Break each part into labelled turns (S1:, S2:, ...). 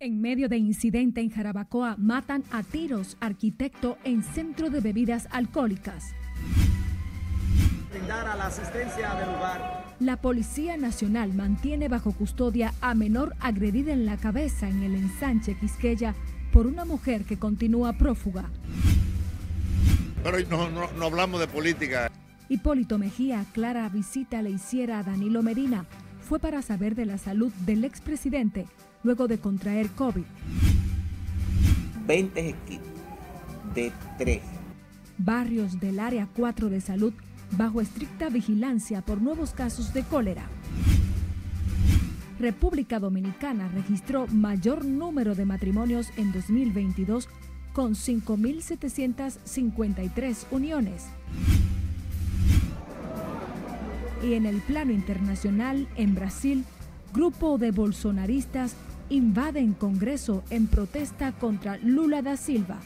S1: En medio de incidente en Jarabacoa, matan a tiros arquitecto en centro de bebidas alcohólicas.
S2: Brindar a la asistencia del lugar.
S1: La Policía Nacional mantiene bajo custodia a menor agredida en la cabeza en el ensanche Quisqueya por una mujer que continúa prófuga.
S3: Pero no, no, no hablamos de política.
S1: Hipólito Mejía aclara visita le hiciera a Danilo Medina. Fue para saber de la salud del expresidente luego de contraer COVID.
S4: 20 equipos de 3.
S1: Barrios del área 4 de salud bajo estricta vigilancia por nuevos casos de cólera. República Dominicana registró mayor número de matrimonios en 2022 con 5.753 uniones. Y en el plano internacional, en Brasil, grupo de bolsonaristas invaden Congreso en protesta contra Lula da Silva.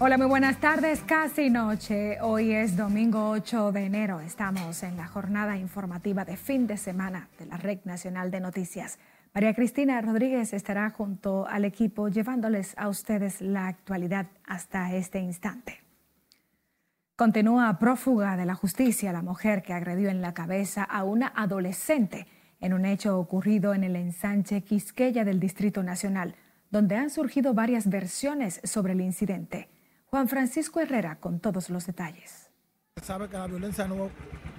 S1: Hola, muy buenas tardes, casi noche. Hoy es domingo 8 de enero. Estamos en la jornada informativa de fin de semana de la Red Nacional de Noticias. María Cristina Rodríguez estará junto al equipo llevándoles a ustedes la actualidad hasta este instante. Continúa prófuga de la justicia la mujer que agredió en la cabeza a una adolescente en un hecho ocurrido en el ensanche Quisqueya del Distrito Nacional, donde han surgido varias versiones sobre el incidente. Juan Francisco Herrera con todos los detalles.
S5: Sabe que la violencia no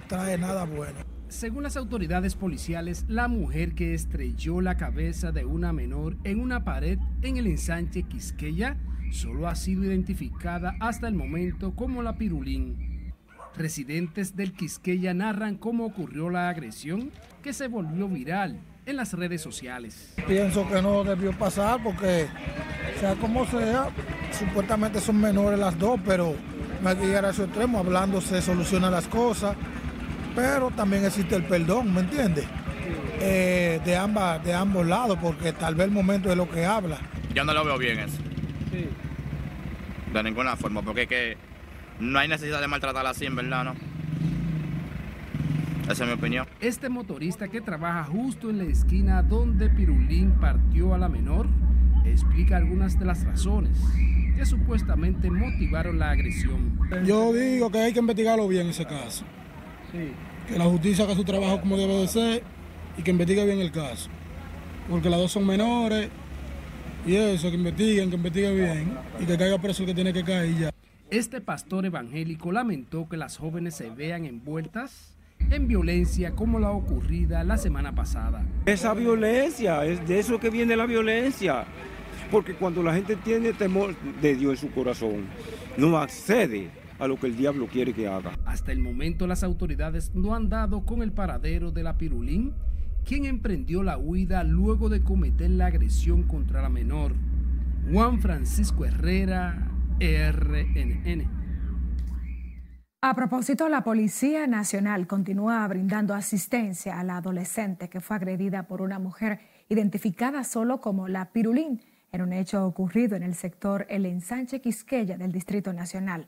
S5: trae nada bueno
S6: según las autoridades policiales, la mujer que estrelló la cabeza de una menor en una pared en el ensanche Quisqueya solo ha sido identificada hasta el momento como la Pirulín. Residentes del Quisqueya narran cómo ocurrió la agresión que se volvió viral en las redes sociales.
S5: Pienso que no debió pasar porque, sea como sea, supuestamente son menores las dos, pero no hay que llegar a su extremo, hablando se solucionan las cosas pero también existe el perdón, ¿me entiendes? Eh, de, ambas, de ambos lados, porque tal vez el momento es lo que habla.
S7: Yo no lo veo bien eso. Sí. De ninguna forma, porque es que no hay necesidad de maltratarla así, en verdad, ¿no? Esa es mi opinión.
S6: Este motorista que trabaja justo en la esquina donde Pirulín partió a la menor explica algunas de las razones que supuestamente motivaron la agresión.
S5: Yo digo que hay que investigarlo bien ese caso. Sí que la justicia haga su trabajo como debe de ser y que investigue bien el caso. Porque las dos son menores y eso, que investiguen, que investiguen bien y que caiga preso el que tiene que caer ya.
S6: Este pastor evangélico lamentó que las jóvenes se vean envueltas en violencia como la ocurrida la semana pasada.
S8: Esa violencia, es de eso que viene la violencia. Porque cuando la gente tiene temor de Dios en su corazón, no accede a lo que el diablo quiere que haga.
S6: Hasta el momento las autoridades no han dado con el paradero de la Pirulín, quien emprendió la huida luego de cometer la agresión contra la menor. Juan Francisco Herrera, RNN.
S1: A propósito, la Policía Nacional continúa brindando asistencia a la adolescente que fue agredida por una mujer identificada solo como la Pirulín en un hecho ocurrido en el sector El Ensanche Quisqueya del Distrito Nacional.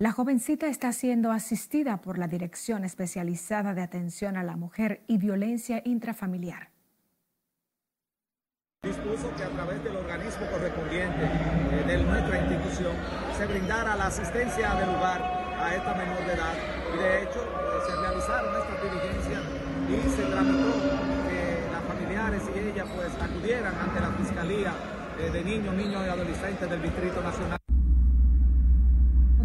S1: La jovencita está siendo asistida por la Dirección Especializada de Atención a la Mujer y Violencia Intrafamiliar.
S2: Dispuso que a través del organismo correspondiente eh, de nuestra institución se brindara la asistencia del lugar a esta menor de edad y de hecho eh, se realizaron estas diligencias y se tramitó que las familiares y ella pues acudieran ante la Fiscalía eh, de Niños, Niños y Adolescentes del Distrito Nacional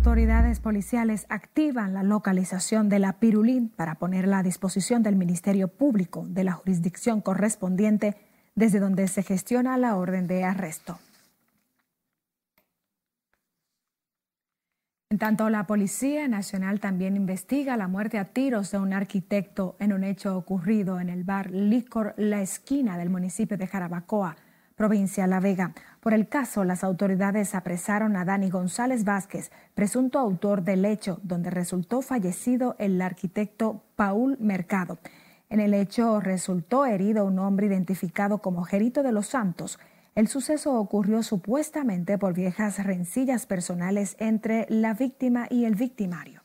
S1: autoridades policiales activan la localización de la pirulín para ponerla a disposición del Ministerio Público de la jurisdicción correspondiente desde donde se gestiona la orden de arresto. En tanto, la Policía Nacional también investiga la muerte a tiros de un arquitecto en un hecho ocurrido en el bar Licor La Esquina del municipio de Jarabacoa, provincia La Vega. Por el caso, las autoridades apresaron a Dani González Vázquez, presunto autor del hecho, donde resultó fallecido el arquitecto Paul Mercado. En el hecho resultó herido un hombre identificado como Gerito de los Santos. El suceso ocurrió supuestamente por viejas rencillas personales entre la víctima y el victimario.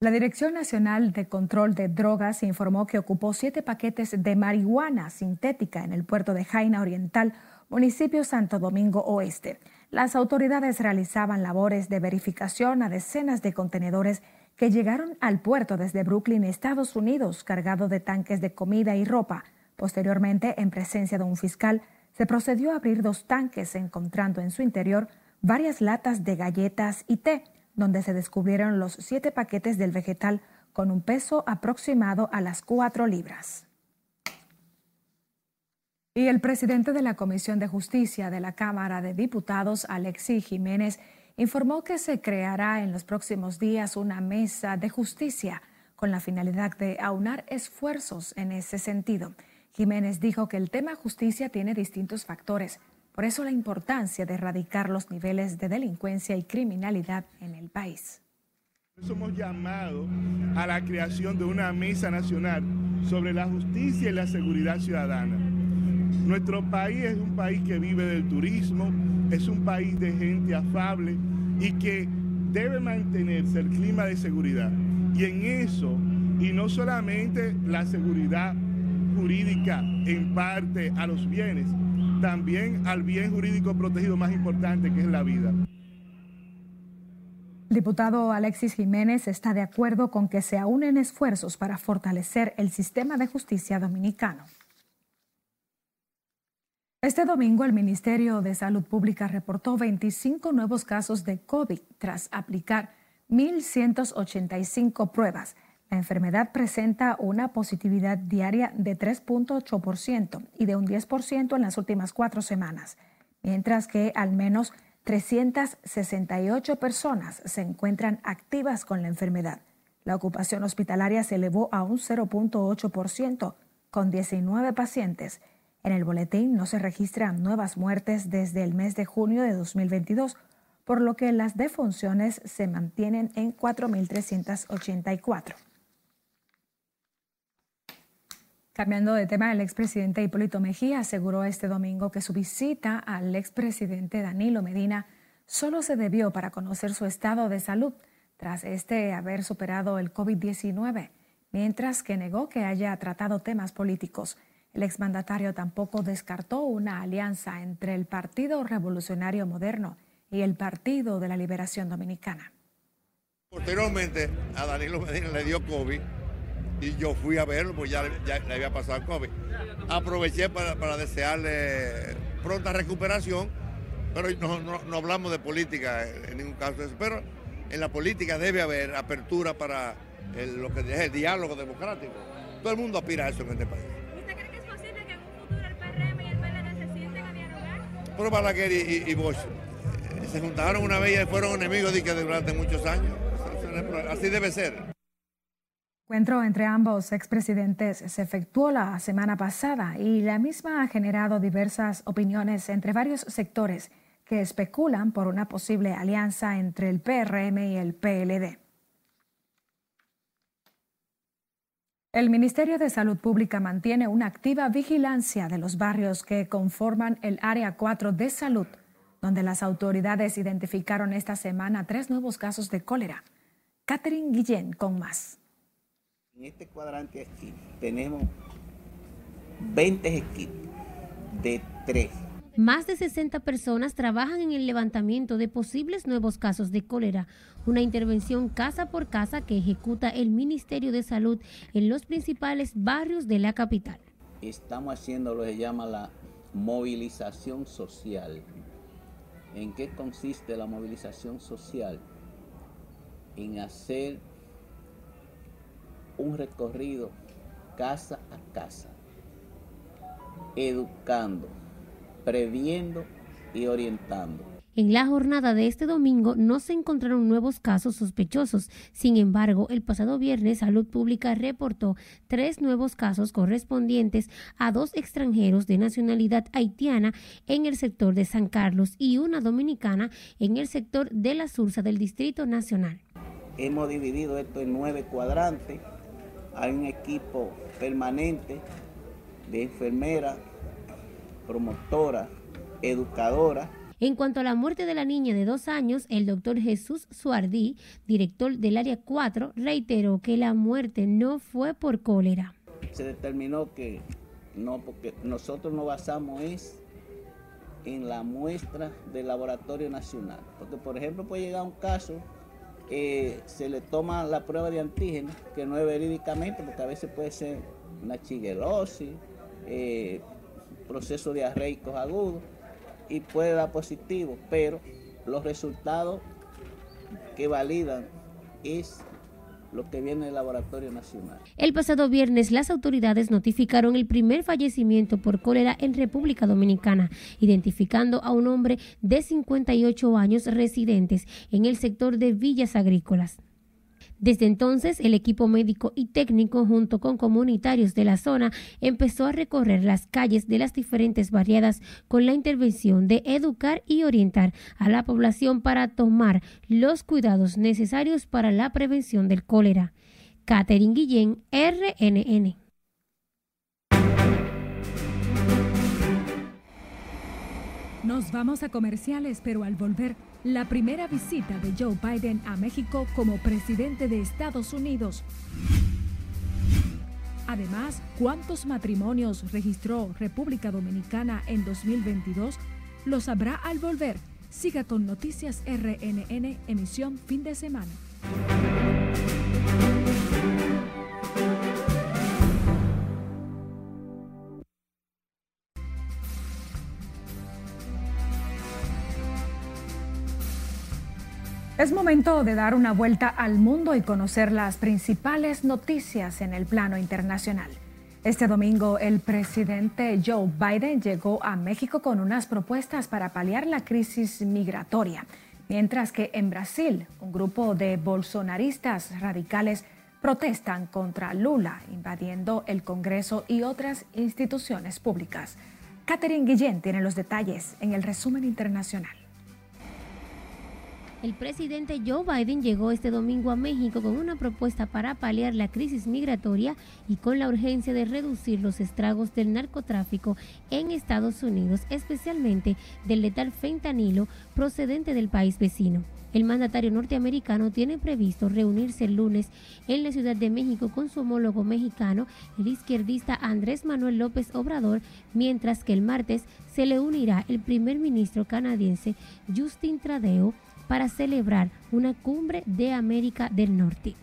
S1: La Dirección Nacional de Control de Drogas informó que ocupó siete paquetes de marihuana sintética en el puerto de Jaina Oriental, municipio Santo Domingo Oeste. Las autoridades realizaban labores de verificación a decenas de contenedores que llegaron al puerto desde Brooklyn, Estados Unidos, cargado de tanques de comida y ropa. Posteriormente, en presencia de un fiscal, se procedió a abrir dos tanques, encontrando en su interior varias latas de galletas y té donde se descubrieron los siete paquetes del vegetal con un peso aproximado a las cuatro libras. Y el presidente de la Comisión de Justicia de la Cámara de Diputados, Alexis Jiménez, informó que se creará en los próximos días una mesa de justicia con la finalidad de aunar esfuerzos en ese sentido. Jiménez dijo que el tema justicia tiene distintos factores, por eso la importancia de erradicar los niveles de delincuencia y criminalidad en el país.
S9: Somos llamados a la creación de una mesa nacional sobre la justicia y la seguridad ciudadana. Nuestro país es un país que vive del turismo, es un país de gente afable y que debe mantenerse el clima de seguridad. Y en eso, y no solamente la seguridad jurídica en parte a los bienes, también al bien jurídico protegido más importante que es la vida.
S1: Diputado Alexis Jiménez está de acuerdo con que se unen esfuerzos para fortalecer el sistema de justicia dominicano. Este domingo el Ministerio de Salud Pública reportó 25 nuevos casos de COVID tras aplicar 1.185 pruebas la enfermedad presenta una positividad diaria de 3.8% y de un 10% en las últimas cuatro semanas, mientras que al menos 368 personas se encuentran activas con la enfermedad. La ocupación hospitalaria se elevó a un 0.8%, con 19 pacientes. En el boletín no se registran nuevas muertes desde el mes de junio de 2022, por lo que las defunciones se mantienen en 4.384. Cambiando de tema, el expresidente Hipólito Mejía aseguró este domingo que su visita al expresidente Danilo Medina solo se debió para conocer su estado de salud tras este haber superado el COVID-19, mientras que negó que haya tratado temas políticos. El exmandatario tampoco descartó una alianza entre el Partido Revolucionario Moderno y el Partido de la Liberación Dominicana.
S3: Posteriormente, a Danilo Medina le dio COVID y yo fui a verlo, pues ya, le había pasado el COVID. Aproveché para, desearle pronta recuperación, pero no, hablamos de política en ningún caso pero en la política debe haber apertura para lo que es el diálogo democrático. Todo el mundo aspira a eso en este país.
S10: ¿Usted cree que es posible que en un futuro el PRM y el PLD se sienten a dialogar?
S3: Pero Balaguer y, y, Bosch eh, se juntaron una vez y fueron enemigos de que durante muchos años. Así debe ser
S1: encuentro entre ambos expresidentes se efectuó la semana pasada y la misma ha generado diversas opiniones entre varios sectores que especulan por una posible alianza entre el PRM y el PLD. El Ministerio de Salud Pública mantiene una activa vigilancia de los barrios que conforman el Área 4 de Salud, donde las autoridades identificaron esta semana tres nuevos casos de cólera. Catherine Guillén con más.
S4: En este cuadrante aquí tenemos 20 equipos de 3.
S11: Más de 60 personas trabajan en el levantamiento de posibles nuevos casos de cólera, una intervención casa por casa que ejecuta el Ministerio de Salud en los principales barrios de la capital.
S4: Estamos haciendo lo que se llama la movilización social. ¿En qué consiste la movilización social? En hacer un recorrido casa a casa, educando, previendo y orientando.
S11: En la jornada de este domingo no se encontraron nuevos casos sospechosos. Sin embargo, el pasado viernes Salud Pública reportó tres nuevos casos correspondientes a dos extranjeros de nacionalidad haitiana en el sector de San Carlos y una dominicana en el sector de la Sursa del Distrito Nacional.
S4: Hemos dividido esto en nueve cuadrantes hay un equipo permanente de enfermeras promotora, educadora.
S11: En cuanto a la muerte de la niña de dos años, el doctor Jesús Suardí, director del Área 4, reiteró que la muerte no fue por cólera.
S4: Se determinó que no, porque nosotros nos basamos es en la muestra del laboratorio nacional. Porque, por ejemplo, puede llegar un caso que se le toma la prueba de antígeno, que no es verídicamente, porque a veces puede ser una chiguelosis, eh, proceso diarreicos agudos, y puede dar positivo, pero los resultados que validan es lo que viene del Laboratorio Nacional.
S11: El pasado viernes las autoridades notificaron el primer fallecimiento por cólera en República Dominicana, identificando a un hombre de 58 años residentes en el sector de Villas Agrícolas. Desde entonces, el equipo médico y técnico, junto con comunitarios de la zona, empezó a recorrer las calles de las diferentes barriadas con la intervención de educar y orientar a la población para tomar los cuidados necesarios para la prevención del cólera. Catherine Guillén, RNN.
S1: Nos vamos a comerciales, pero al volver, la primera visita de Joe Biden a México como presidente de Estados Unidos. Además, ¿cuántos matrimonios registró República Dominicana en 2022? Lo sabrá al volver. Siga con Noticias RNN, emisión fin de semana. Es momento de dar una vuelta al mundo y conocer las principales noticias en el plano internacional. Este domingo el presidente Joe Biden llegó a México con unas propuestas para paliar la crisis migratoria, mientras que en Brasil un grupo de bolsonaristas radicales protestan contra Lula invadiendo el Congreso y otras instituciones públicas. Catherine Guillén tiene los detalles en el resumen internacional.
S11: El presidente Joe Biden llegó este domingo a México con una propuesta para paliar la crisis migratoria y con la urgencia de reducir los estragos del narcotráfico en Estados Unidos, especialmente del letal fentanilo procedente del país vecino. El mandatario norteamericano tiene previsto reunirse el lunes en la Ciudad de México con su homólogo mexicano, el izquierdista Andrés Manuel López Obrador, mientras que el martes se le unirá el primer ministro canadiense Justin Trudeau para celebrar una cumbre de América del Norte.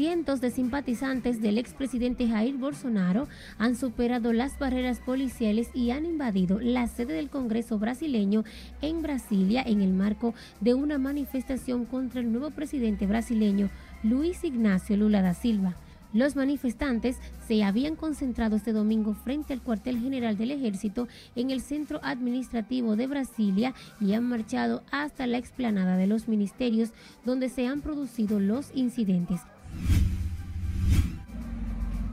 S11: Cientos de simpatizantes del expresidente Jair Bolsonaro han superado las barreras policiales y han invadido la sede del Congreso brasileño en Brasilia en el marco de una manifestación contra el nuevo presidente brasileño Luis Ignacio Lula da Silva. Los manifestantes se habían concentrado este domingo frente al cuartel general del ejército en el centro administrativo de Brasilia y han marchado hasta la explanada de los ministerios donde se han producido los incidentes.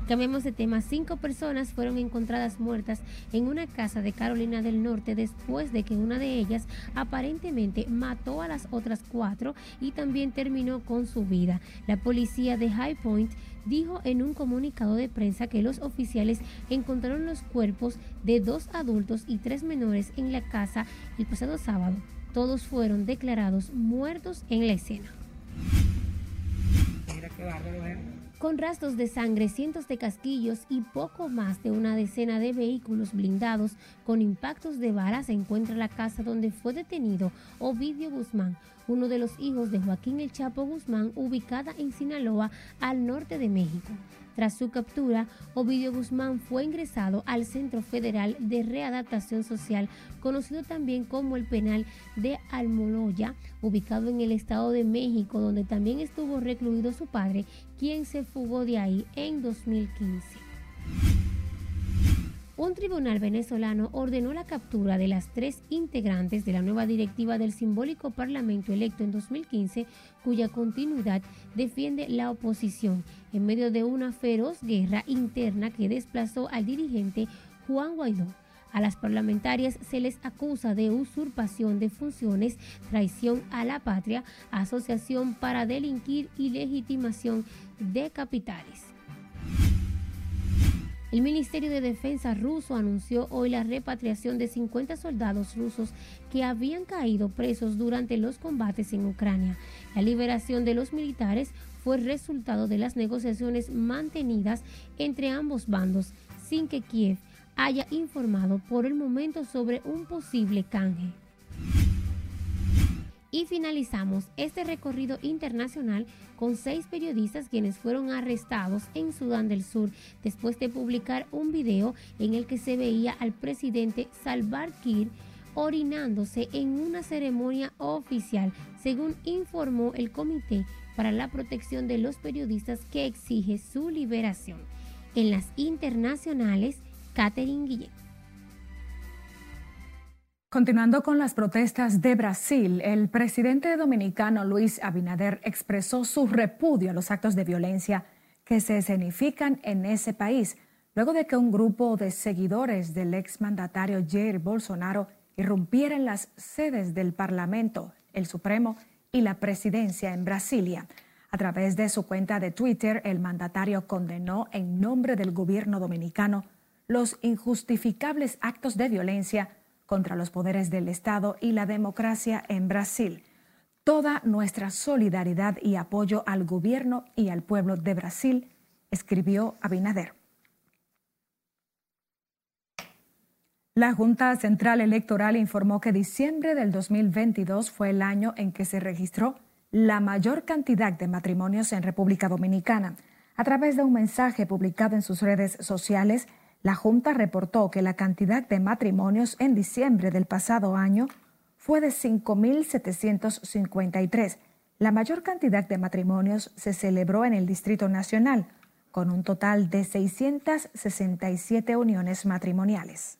S11: Cambiamos de tema. Cinco personas fueron encontradas muertas en una casa de Carolina del Norte después de que una de ellas aparentemente mató a las otras cuatro y también terminó con su vida. La policía de High Point dijo en un comunicado de prensa que los oficiales encontraron los cuerpos de dos adultos y tres menores en la casa el pasado sábado. Todos fueron declarados muertos en la escena. Con rastros de sangre, cientos de casquillos y poco más de una decena de vehículos blindados con impactos de bala se encuentra la casa donde fue detenido Ovidio Guzmán, uno de los hijos de Joaquín El Chapo Guzmán, ubicada en Sinaloa, al norte de México. Tras su captura, Ovidio Guzmán fue ingresado al Centro Federal de Readaptación Social, conocido también como el Penal de Almoloya, ubicado en el Estado de México, donde también estuvo recluido su padre, quien se fugó de ahí en 2015. Un tribunal venezolano ordenó la captura de las tres integrantes de la nueva directiva del simbólico Parlamento electo en 2015, cuya continuidad defiende la oposición en medio de una feroz guerra interna que desplazó al dirigente Juan Guaidó. A las parlamentarias se les acusa de usurpación de funciones, traición a la patria, asociación para delinquir y legitimación de capitales. El Ministerio de Defensa ruso anunció hoy la repatriación de 50 soldados rusos que habían caído presos durante los combates en Ucrania. La liberación de los militares fue resultado de las negociaciones mantenidas entre ambos bandos, sin que Kiev haya informado por el momento sobre un posible canje. Y finalizamos este recorrido internacional con seis periodistas quienes fueron arrestados en Sudán del Sur después de publicar un video en el que se veía al presidente Salvar Kiir orinándose en una ceremonia oficial, según informó el Comité para la Protección de los Periodistas que exige su liberación. En las internacionales, Catherine Guillén.
S1: Continuando con las protestas de Brasil, el presidente dominicano Luis Abinader expresó su repudio a los actos de violencia que se escenifican en ese país, luego de que un grupo de seguidores del exmandatario Jair Bolsonaro irrumpiera en las sedes del Parlamento, el Supremo y la presidencia en Brasilia. A través de su cuenta de Twitter, el mandatario condenó en nombre del gobierno dominicano los injustificables actos de violencia contra los poderes del Estado y la democracia en Brasil. Toda nuestra solidaridad y apoyo al gobierno y al pueblo de Brasil, escribió Abinader. La Junta Central Electoral informó que diciembre del 2022 fue el año en que se registró la mayor cantidad de matrimonios en República Dominicana. A través de un mensaje publicado en sus redes sociales, la Junta reportó que la cantidad de matrimonios en diciembre del pasado año fue de 5.753. La mayor cantidad de matrimonios se celebró en el Distrito Nacional, con un total de 667 uniones matrimoniales.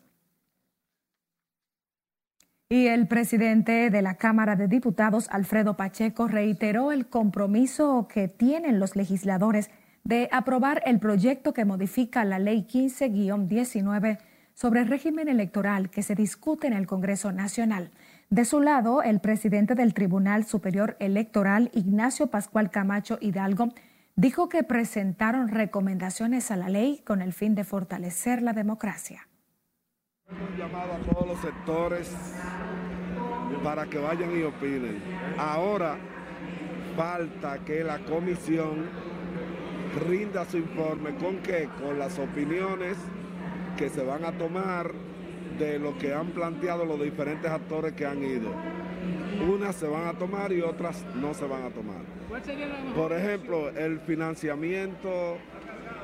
S1: Y el presidente de la Cámara de Diputados, Alfredo Pacheco, reiteró el compromiso que tienen los legisladores de aprobar el proyecto que modifica la Ley 15-19 sobre el régimen electoral que se discute en el Congreso Nacional. De su lado, el presidente del Tribunal Superior Electoral, Ignacio Pascual Camacho Hidalgo, dijo que presentaron recomendaciones a la ley con el fin de fortalecer la democracia.
S12: Hemos llamado a todos los sectores para que vayan y opinen. Ahora falta que la comisión rinda su informe con qué, con las opiniones que se van a tomar de lo que han planteado los diferentes actores que han ido. Unas se van a tomar y otras no se van a tomar. Por ejemplo, el financiamiento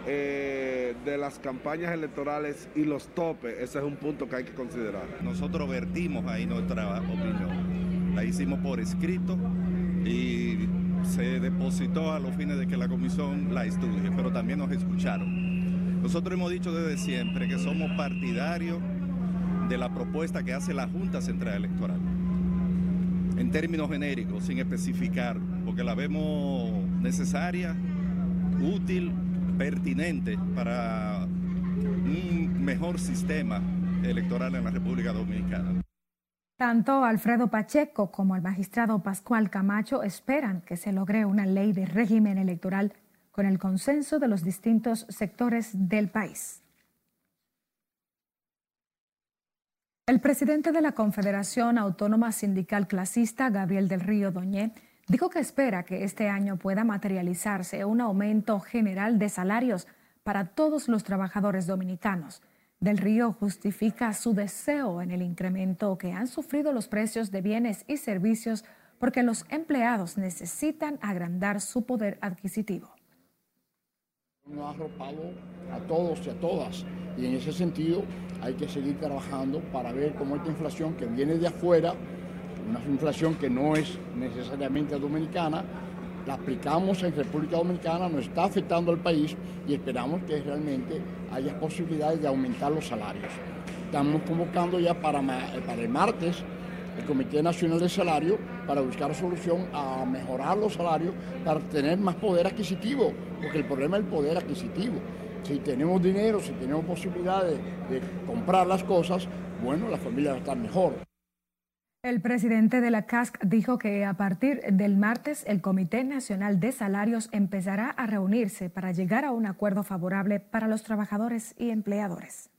S12: eh, de las campañas electorales y los topes, ese es un punto que hay que considerar.
S13: Nosotros vertimos ahí nuestra opinión, la hicimos por escrito y se depositó a los fines de que la comisión la estudie, pero también nos escucharon. Nosotros hemos dicho desde siempre que somos partidarios de la propuesta que hace la Junta Central Electoral, en términos genéricos, sin especificar, porque la vemos necesaria, útil, pertinente para un mejor sistema electoral en la República Dominicana.
S1: Tanto Alfredo Pacheco como el magistrado Pascual Camacho esperan que se logre una ley de régimen electoral con el consenso de los distintos sectores del país. El presidente de la Confederación Autónoma Sindical Clasista, Gabriel del Río Doñé, dijo que espera que este año pueda materializarse un aumento general de salarios para todos los trabajadores dominicanos. Del Río justifica su deseo en el incremento que han sufrido los precios de bienes y servicios porque los empleados necesitan agrandar su poder adquisitivo.
S14: No ha arropado a todos y a todas y en ese sentido hay que seguir trabajando para ver cómo esta inflación que viene de afuera, una inflación que no es necesariamente dominicana, la aplicamos en República Dominicana, nos está afectando al país y esperamos que realmente haya posibilidades de aumentar los salarios. Estamos convocando ya para, para el martes el Comité Nacional de Salario para buscar solución a mejorar los salarios para tener más poder adquisitivo, porque el problema es el poder adquisitivo. Si tenemos dinero, si tenemos posibilidades de comprar las cosas, bueno, la familia va a estar mejor.
S1: El presidente de la CASC dijo que a partir del martes el Comité Nacional de Salarios empezará a reunirse para llegar a un acuerdo favorable para los trabajadores y empleadores.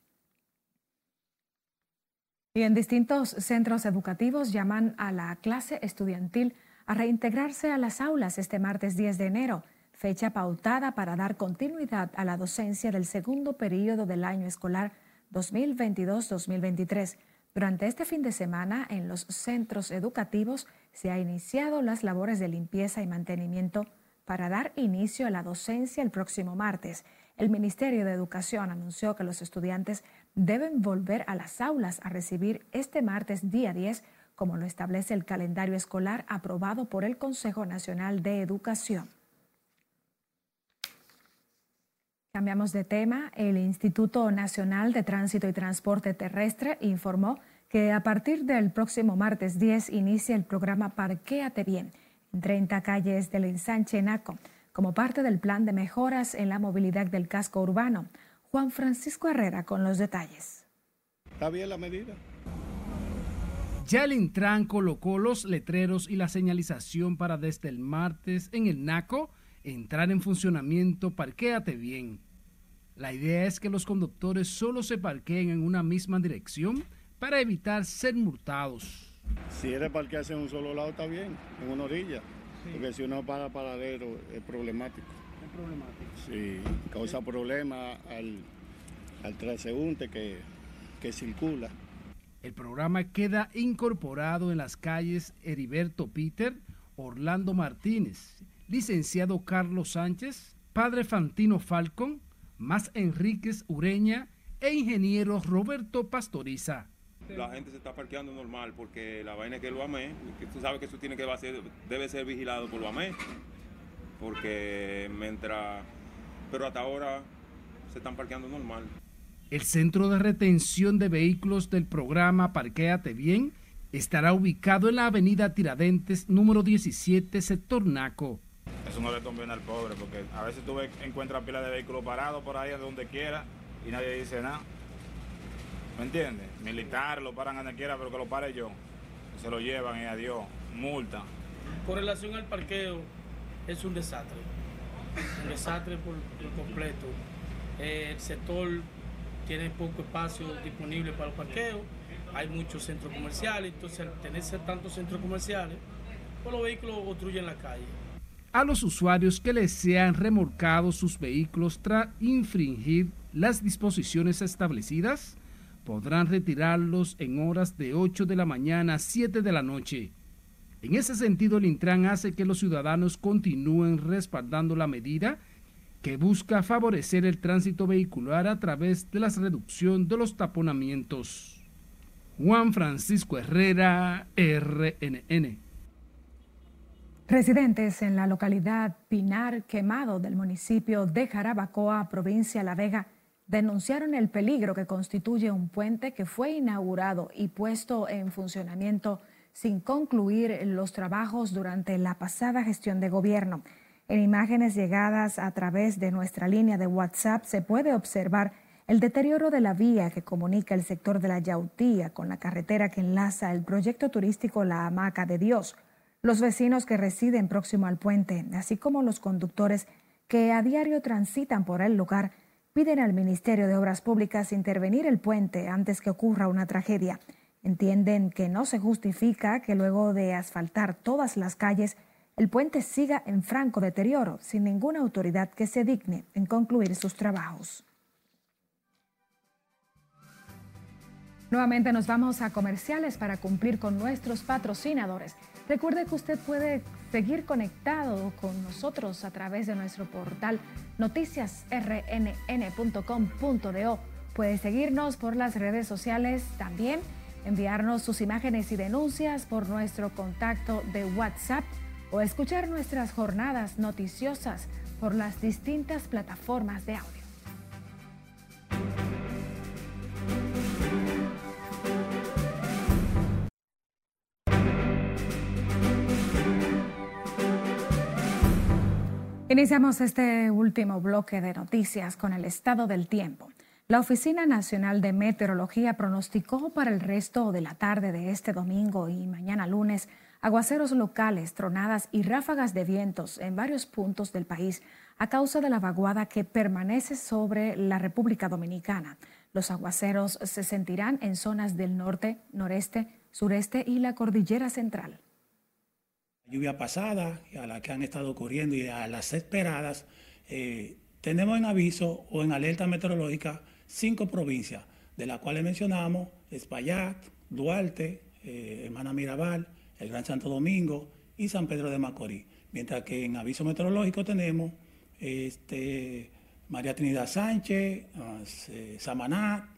S1: Y en distintos centros educativos llaman a la clase estudiantil a reintegrarse a las aulas este martes 10 de enero, fecha pautada para dar continuidad a la docencia del segundo periodo del año escolar 2022-2023. Durante este fin de semana, en los centros educativos se han iniciado las labores de limpieza y mantenimiento para dar inicio a la docencia el próximo martes. El Ministerio de Educación anunció que los estudiantes deben volver a las aulas a recibir este martes día 10, como lo establece el calendario escolar aprobado por el Consejo Nacional de Educación. Cambiamos de tema. El Instituto Nacional de Tránsito y Transporte Terrestre informó que a partir del próximo martes 10 inicia el programa Parquéate Bien en 30 calles del ensanche Naco como parte del plan de mejoras en la movilidad del casco urbano. Juan Francisco Herrera con los detalles.
S15: Está bien la medida.
S6: Ya el Intran colocó los letreros y la señalización para desde el martes en el NACO entrar en funcionamiento Parquéate Bien. La idea es que los conductores solo se parqueen en una misma dirección para evitar ser multados.
S15: Si es de parquearse en un solo lado está bien, en una orilla, porque si uno para paradero es problemático.
S6: Es problemático.
S15: Sí, causa problemas al, al transeúnte que, que circula.
S6: El programa queda incorporado en las calles Heriberto Peter, Orlando Martínez, licenciado Carlos Sánchez, padre Fantino Falcon, más Enríquez Ureña e ingeniero Roberto Pastoriza.
S16: La gente se está parqueando normal porque la vaina es que el AME, que tú sabes que eso tiene que ser, debe ser vigilado por lo AME, porque mientras, pero hasta ahora se están parqueando normal.
S6: El centro de retención de vehículos del programa Parquéate Bien estará ubicado en la avenida Tiradentes número 17, sector Naco.
S17: Eso no le conviene al pobre porque a veces tú encuentras pila de vehículos parados por ahí donde quiera y nadie dice nada. ¿Me entiendes? Militares lo paran donde quiera, pero que lo pare yo. Se lo llevan y adiós, multa.
S18: Con relación al parqueo, es un desastre. Un desastre por, completo. Eh, el sector tiene poco espacio disponible para el parqueo. Hay muchos centros comerciales, entonces al tener tantos centros comerciales, pues los vehículos obstruyen la calle.
S6: A los usuarios que les sean remolcado sus vehículos tras infringir las disposiciones establecidas, podrán retirarlos en horas de 8 de la mañana a 7 de la noche. En ese sentido, el Intran hace que los ciudadanos continúen respaldando la medida que busca favorecer el tránsito vehicular a través de la reducción de los taponamientos. Juan Francisco Herrera, RNN.
S1: Residentes en la localidad Pinar Quemado del municipio de Jarabacoa, provincia La Vega, denunciaron el peligro que constituye un puente que fue inaugurado y puesto en funcionamiento sin concluir los trabajos durante la pasada gestión de gobierno. En imágenes llegadas a través de nuestra línea de WhatsApp se puede observar el deterioro de la vía que comunica el sector de la Yautía con la carretera que enlaza el proyecto turístico La Hamaca de Dios. Los vecinos que residen próximo al puente, así como los conductores que a diario transitan por el lugar, piden al Ministerio de Obras Públicas intervenir el puente antes que ocurra una tragedia. Entienden que no se justifica que luego de asfaltar todas las calles, el puente siga en franco deterioro sin ninguna autoridad que se digne en concluir sus trabajos. Nuevamente nos vamos a comerciales para cumplir con nuestros patrocinadores. Recuerde que usted puede seguir conectado con nosotros a través de nuestro portal noticiasrnn.com.do. Puede seguirnos por las redes sociales también, enviarnos sus imágenes y denuncias por nuestro contacto de WhatsApp o escuchar nuestras jornadas noticiosas por las distintas plataformas de audio. Iniciamos este último bloque de noticias con el estado del tiempo. La Oficina Nacional de Meteorología pronosticó para el resto de la tarde de este domingo y mañana lunes aguaceros locales, tronadas y ráfagas de vientos en varios puntos del país a causa de la vaguada que permanece sobre la República Dominicana. Los aguaceros se sentirán en zonas del norte, noreste, sureste y la cordillera central.
S19: Lluvia pasada, a la que han estado ocurriendo y a las esperadas, eh, tenemos en aviso o en alerta meteorológica cinco provincias, de las cuales mencionamos Espaillat, Duarte, eh, Hermana Mirabal, el Gran Santo Domingo y San Pedro de Macorís. Mientras que en aviso meteorológico tenemos este, María Trinidad Sánchez, ah, Samaná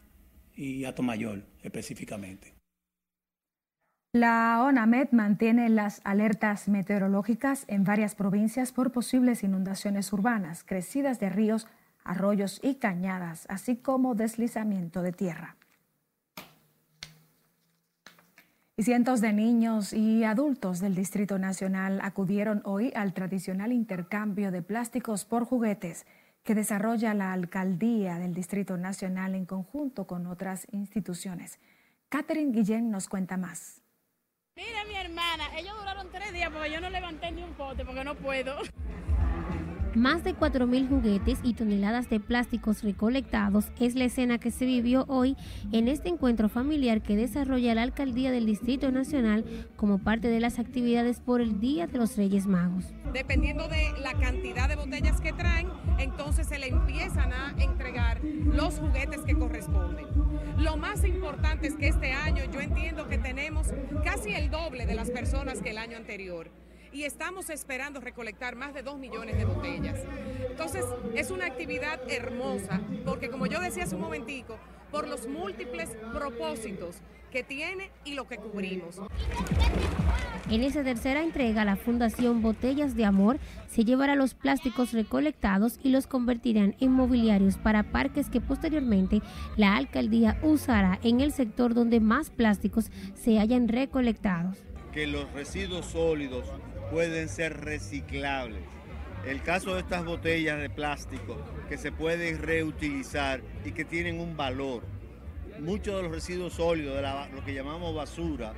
S19: y Atomayor específicamente.
S1: La ONAMED mantiene las alertas meteorológicas en varias provincias por posibles inundaciones urbanas, crecidas de ríos, arroyos y cañadas, así como deslizamiento de tierra. Y cientos de niños y adultos del Distrito Nacional acudieron hoy al tradicional intercambio de plásticos por juguetes que desarrolla la Alcaldía del Distrito Nacional en conjunto con otras instituciones. Catherine Guillén nos cuenta más.
S20: Mira mi hermana, ellos duraron tres días porque yo no levanté ni un pote porque no puedo.
S11: Más de 4.000 juguetes y toneladas de plásticos recolectados es la escena que se vivió hoy en este encuentro familiar que desarrolla la Alcaldía del Distrito Nacional como parte de las actividades por el Día de los Reyes Magos.
S21: Dependiendo de la cantidad de botellas que traen, entonces se le empiezan a entregar los juguetes que corresponden. Lo más importante es que este año yo entiendo que tenemos casi el doble de las personas que el año anterior y estamos esperando recolectar más de dos millones de botellas. Entonces, es una actividad hermosa porque, como yo decía hace un momentico, por los múltiples propósitos que tiene y lo que cubrimos.
S11: En esa tercera entrega, la Fundación Botellas de Amor se llevará los plásticos recolectados y los convertirán en mobiliarios para parques que posteriormente la alcaldía usará en el sector donde más plásticos se hayan recolectados.
S22: Que los residuos sólidos pueden ser reciclables. El caso de estas botellas de plástico que se pueden reutilizar y que tienen un valor. Muchos de los residuos sólidos, de lo que llamamos basura,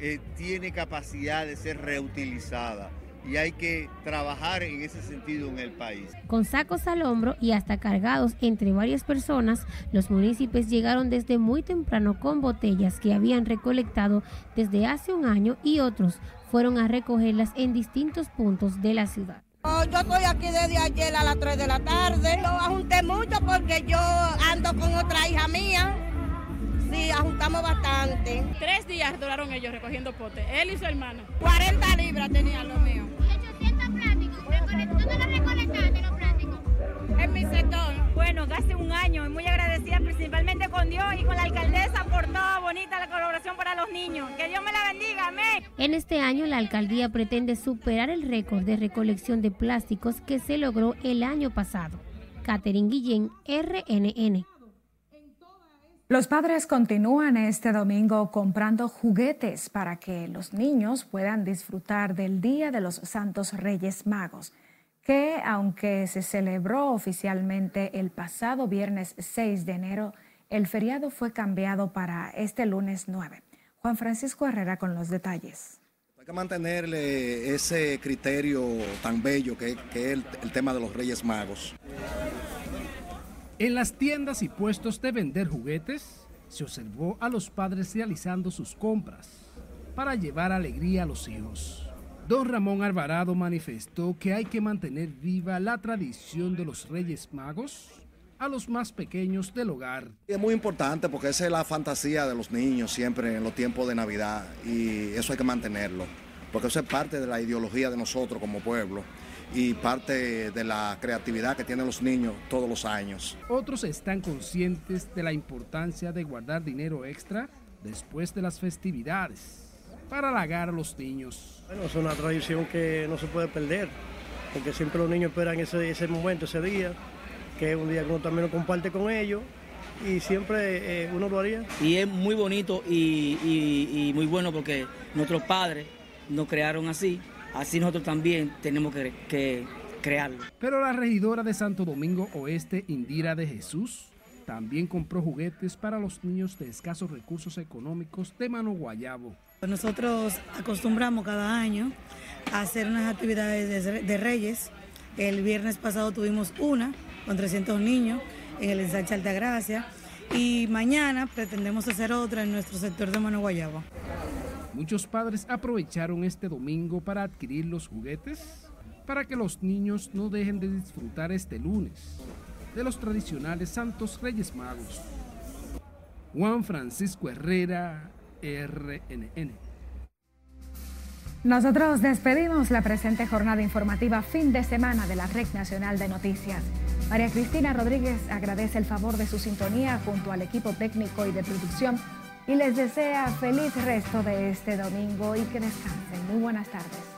S22: eh, tiene capacidad de ser reutilizada y hay que trabajar en ese sentido en el país.
S11: Con sacos al hombro y hasta cargados entre varias personas, los municipios llegaron desde muy temprano con botellas que habían recolectado desde hace un año y otros fueron a recogerlas en distintos puntos de la ciudad.
S23: Oh, yo estoy aquí desde ayer a las 3 de la tarde. Lo ajunté mucho porque yo ando con otra hija mía. Sí, ajuntamos bastante.
S20: Tres días duraron ellos recogiendo potes, él y su hermano.
S23: 40 libras tenían lo mío.
S10: 800 plásticos. ¿Tú no lo recolectaste los plásticos?
S23: En mi sector.
S24: Bueno, hace un año y muy agradecida principalmente bonita la colaboración para los niños. Que Dios me la bendiga, amén.
S11: En este año la alcaldía pretende superar el récord de recolección de plásticos que se logró el año pasado. Catherine Guillén, RNN.
S1: Los padres continúan este domingo comprando juguetes para que los niños puedan disfrutar del Día de los Santos Reyes Magos que aunque se celebró oficialmente el pasado viernes 6 de enero, el feriado fue cambiado para este lunes 9. Juan Francisco Herrera con los detalles.
S25: Hay que mantenerle ese criterio tan bello que, es el, el tema de los Reyes Magos.
S6: En las tiendas y puestos de vender juguetes, se observó a los padres realizando sus compras para llevar alegría a los hijos. Don Ramón Alvarado manifestó que hay que mantener viva la tradición de los Reyes Magos a los más pequeños del hogar.
S25: Es muy importante porque esa es la fantasía de los niños siempre en los tiempos de Navidad y eso hay que mantenerlo, porque eso es parte de la ideología de nosotros como pueblo y parte de la creatividad que tienen los niños todos los años.
S6: Otros están conscientes de la importancia de guardar dinero extra después de las festividades para halagar a los niños.
S26: Bueno, es una tradición que no se puede perder, porque siempre los niños esperan ese, ese momento, ese día, que es un día que uno también lo comparte con ellos y siempre eh, uno lo haría.
S27: Y es muy bonito y, muy bueno porque nuestros padres nos crearon así, así nosotros también tenemos que, que crearlo.
S6: Pero la regidora de Santo Domingo Oeste, Indira de Jesús, también compró juguetes para los niños de escasos recursos económicos de Mano Guayabo.
S28: Nosotros acostumbramos cada año a hacer unas actividades de, Reyes. El viernes pasado tuvimos una con 300 niños en el ensanche Altagracia y mañana pretendemos hacer otra en nuestro sector de Mano Guayabo.
S6: Muchos padres aprovecharon este domingo para adquirir los juguetes para que los niños no dejen de disfrutar este lunes de los tradicionales Santos Reyes Magos. Juan Francisco Herrera, RNN.
S1: Nosotros despedimos la presente jornada informativa fin de semana de la Red Nacional de Noticias. María Cristina Rodríguez agradece el favor de su sintonía junto al equipo técnico y de producción y les desea feliz resto de este domingo y que descansen. Muy buenas tardes.